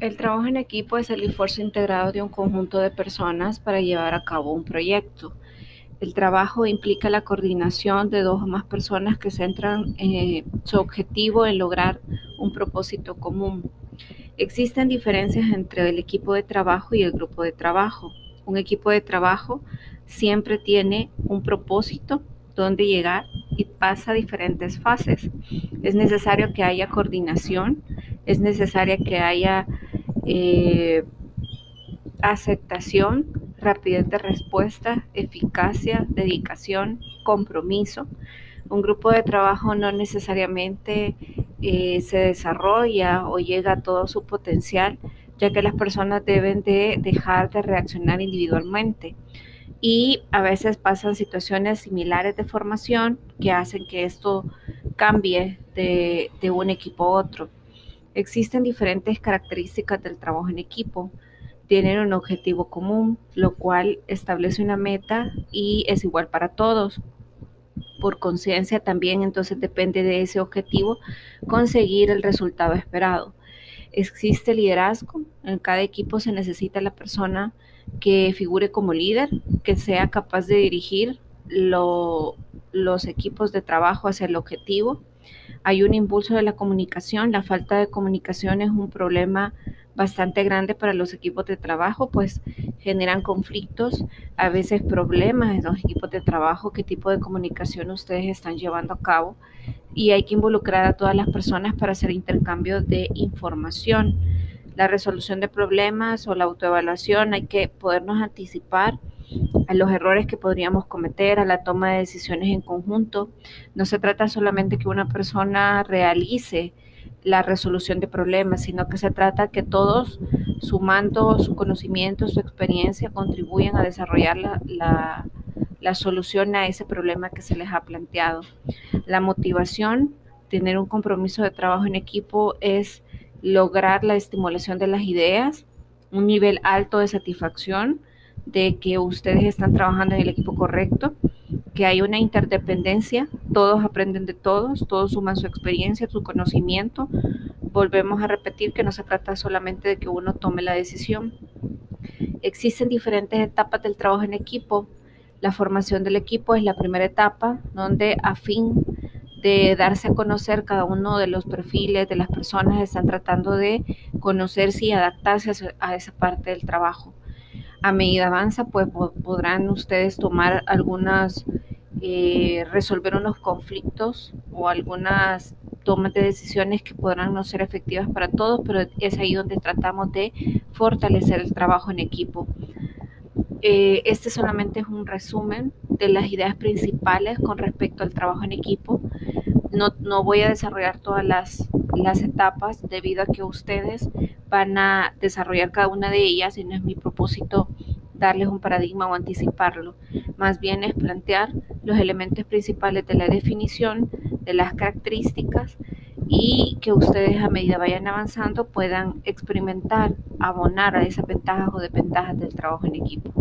El trabajo en equipo es el esfuerzo integrado de un conjunto de personas para llevar a cabo un proyecto. El trabajo implica la coordinación de dos o más personas que centran eh, su objetivo en lograr un propósito común. Existen diferencias entre el equipo de trabajo y el grupo de trabajo. Un equipo de trabajo siempre tiene un propósito donde llegar y pasa diferentes fases. Es necesario que haya coordinación, es necesaria que haya eh, aceptación, rapidez de respuesta, eficacia, dedicación, compromiso. Un grupo de trabajo no necesariamente eh, se desarrolla o llega a todo su potencial, ya que las personas deben de dejar de reaccionar individualmente. Y a veces pasan situaciones similares de formación que hacen que esto cambie de, de un equipo a otro. Existen diferentes características del trabajo en equipo. Tienen un objetivo común, lo cual establece una meta y es igual para todos. Por conciencia también entonces depende de ese objetivo conseguir el resultado esperado. Existe liderazgo, en cada equipo se necesita la persona que figure como líder, que sea capaz de dirigir los equipos de trabajo hacia el objetivo hay un impulso de la comunicación. La falta de comunicación es un problema bastante grande para los equipos de trabajo, pues generan conflictos, a veces problemas en los equipos de trabajo, qué tipo de comunicación ustedes están llevando a cabo y hay que involucrar a todas las personas para hacer intercambio de información. La resolución de problemas o la autoevaluación hay que podernos anticipar a los errores que podríamos cometer, a la toma de decisiones en conjunto. No se trata solamente que una persona realice la resolución de problemas, sino que se trata que todos, sumando su conocimiento, su experiencia, contribuyan a desarrollar la, la solución a ese problema que se les ha planteado. La motivación, tener un compromiso de trabajo en equipo es lograr la estimulación de las ideas, un nivel alto de satisfacción, de que ustedes están trabajando en el equipo correcto, que hay una interdependencia, todos aprenden de todos, todos suman su experiencia, su conocimiento. Volvemos a repetir que no se trata solamente de que uno tome la decisión. Existen diferentes etapas del trabajo en equipo. La formación del equipo es la primera etapa, donde a fin de darse a conocer cada uno de los perfiles de las personas están tratando de conocerse y adaptarse a esa parte del trabajo a medida avanza, pues podrán ustedes tomar algunas, eh, resolver unos conflictos o algunas tomas de decisiones que podrán no ser efectivas para todos, pero es ahí donde tratamos de fortalecer el trabajo en equipo. Eh, este solamente es un resumen de las ideas principales con respecto al trabajo en equipo. No, no voy a desarrollar todas las, las etapas debido a que ustedes van a desarrollar cada una de ellas y no es mi propósito darles un paradigma o anticiparlo. Más bien es plantear los elementos principales de la definición, de las características y que ustedes a medida vayan avanzando puedan experimentar, abonar a esas ventajas o desventajas del trabajo en equipo.